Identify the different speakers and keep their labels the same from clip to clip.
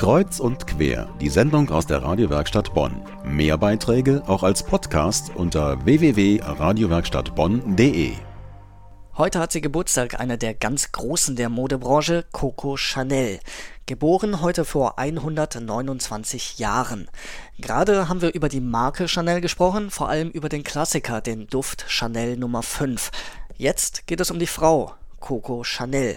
Speaker 1: Kreuz und quer, die Sendung aus der Radiowerkstatt Bonn. Mehr Beiträge auch als Podcast unter www.radiowerkstattbonn.de.
Speaker 2: Heute hat sie Geburtstag, einer der ganz Großen der Modebranche, Coco Chanel. Geboren heute vor 129 Jahren. Gerade haben wir über die Marke Chanel gesprochen, vor allem über den Klassiker, den Duft Chanel Nummer 5. Jetzt geht es um die Frau, Coco Chanel.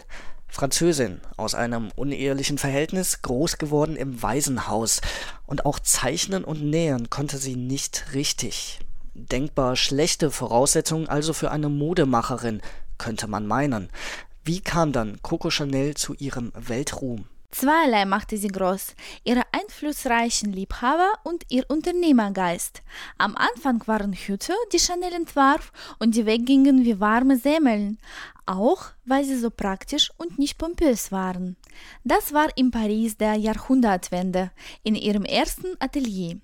Speaker 2: Französin, aus einem unehelichen Verhältnis, groß geworden im Waisenhaus. Und auch zeichnen und nähen konnte sie nicht richtig. Denkbar schlechte Voraussetzungen also für eine Modemacherin, könnte man meinen. Wie kam dann Coco Chanel zu ihrem Weltruhm?
Speaker 3: Zweierlei machte sie groß, ihre einflussreichen Liebhaber und ihr Unternehmergeist. Am Anfang waren Hüte, die Chanel entwarf und die weggingen wie warme Semmeln, auch weil sie so praktisch und nicht pompös waren. Das war in Paris der Jahrhundertwende, in ihrem ersten Atelier.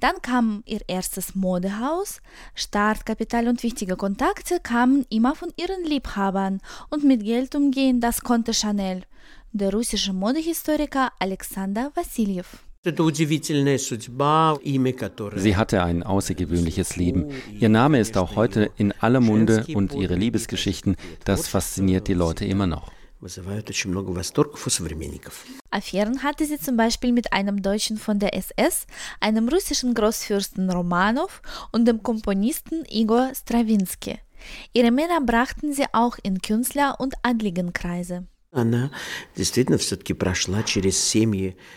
Speaker 3: Dann kam ihr erstes Modehaus, Startkapital und wichtige Kontakte kamen immer von ihren Liebhabern und mit Geld umgehen, das konnte Chanel der russische Modehistoriker Alexander Wassiljew.
Speaker 4: Sie hatte ein außergewöhnliches Leben. Ihr Name ist auch heute in aller Munde und ihre Liebesgeschichten, das fasziniert die Leute immer noch.
Speaker 3: Affären hatte sie zum Beispiel mit einem Deutschen von der SS, einem russischen Großfürsten Romanow und dem Komponisten Igor Strawinski. Ihre Männer brachten sie auch in Künstler- und Adligenkreise.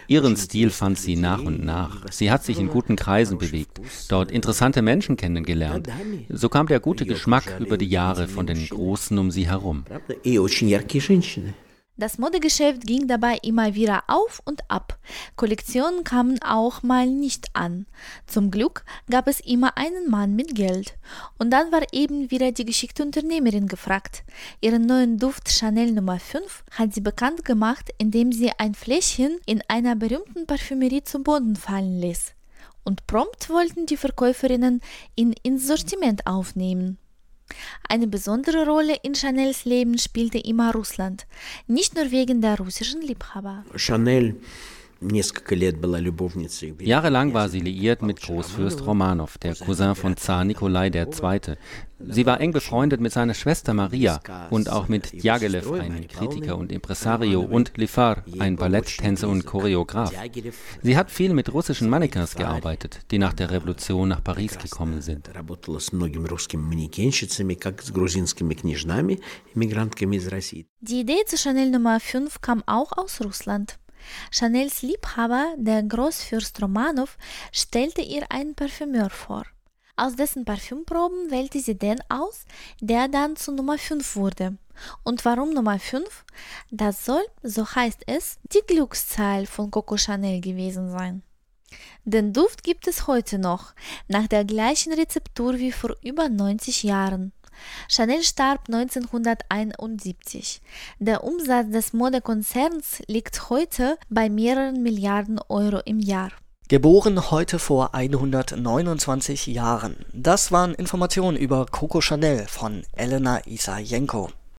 Speaker 4: Ihren Stil fand sie nach und nach. Sie hat sich in guten Kreisen bewegt, dort interessante Menschen kennengelernt. So kam der gute Geschmack über die Jahre von den Großen um sie herum.
Speaker 3: Das Modegeschäft ging dabei immer wieder auf und ab. Kollektionen kamen auch mal nicht an. Zum Glück gab es immer einen Mann mit Geld. Und dann war eben wieder die geschickte Unternehmerin gefragt. Ihren neuen Duft Chanel Nummer 5 hat sie bekannt gemacht, indem sie ein Fläschchen in einer berühmten Parfümerie zum Boden fallen ließ. Und prompt wollten die Verkäuferinnen ihn ins Sortiment aufnehmen. Eine besondere Rolle in Chanels Leben spielte immer Russland, nicht nur wegen der russischen Liebhaber.
Speaker 4: Chanel Jahrelang war sie liiert mit Großfürst Romanow, der Cousin von Zar Nikolai II. Sie war eng befreundet mit seiner Schwester Maria und auch mit Djagilev, ein Kritiker und Impresario, und Lifar, ein Balletttänzer und Choreograf. Sie hat viel mit russischen Mannequins gearbeitet, die nach der Revolution nach Paris gekommen sind.
Speaker 3: Die Idee zu Chanel Nummer 5 kam auch aus Russland. Chanels Liebhaber, der Großfürst Romanow, stellte ihr einen Parfümeur vor. Aus dessen Parfümproben wählte sie den aus, der dann zu Nummer 5 wurde. Und warum Nummer 5? Das soll, so heißt es, die Glückszahl von Coco Chanel gewesen sein. Den Duft gibt es heute noch, nach der gleichen Rezeptur wie vor über 90 Jahren. Chanel starb 1971. Der Umsatz des Modekonzerns liegt heute bei mehreren Milliarden Euro im Jahr.
Speaker 2: Geboren heute vor 129 Jahren. Das waren Informationen über Coco Chanel von Elena Isajenko.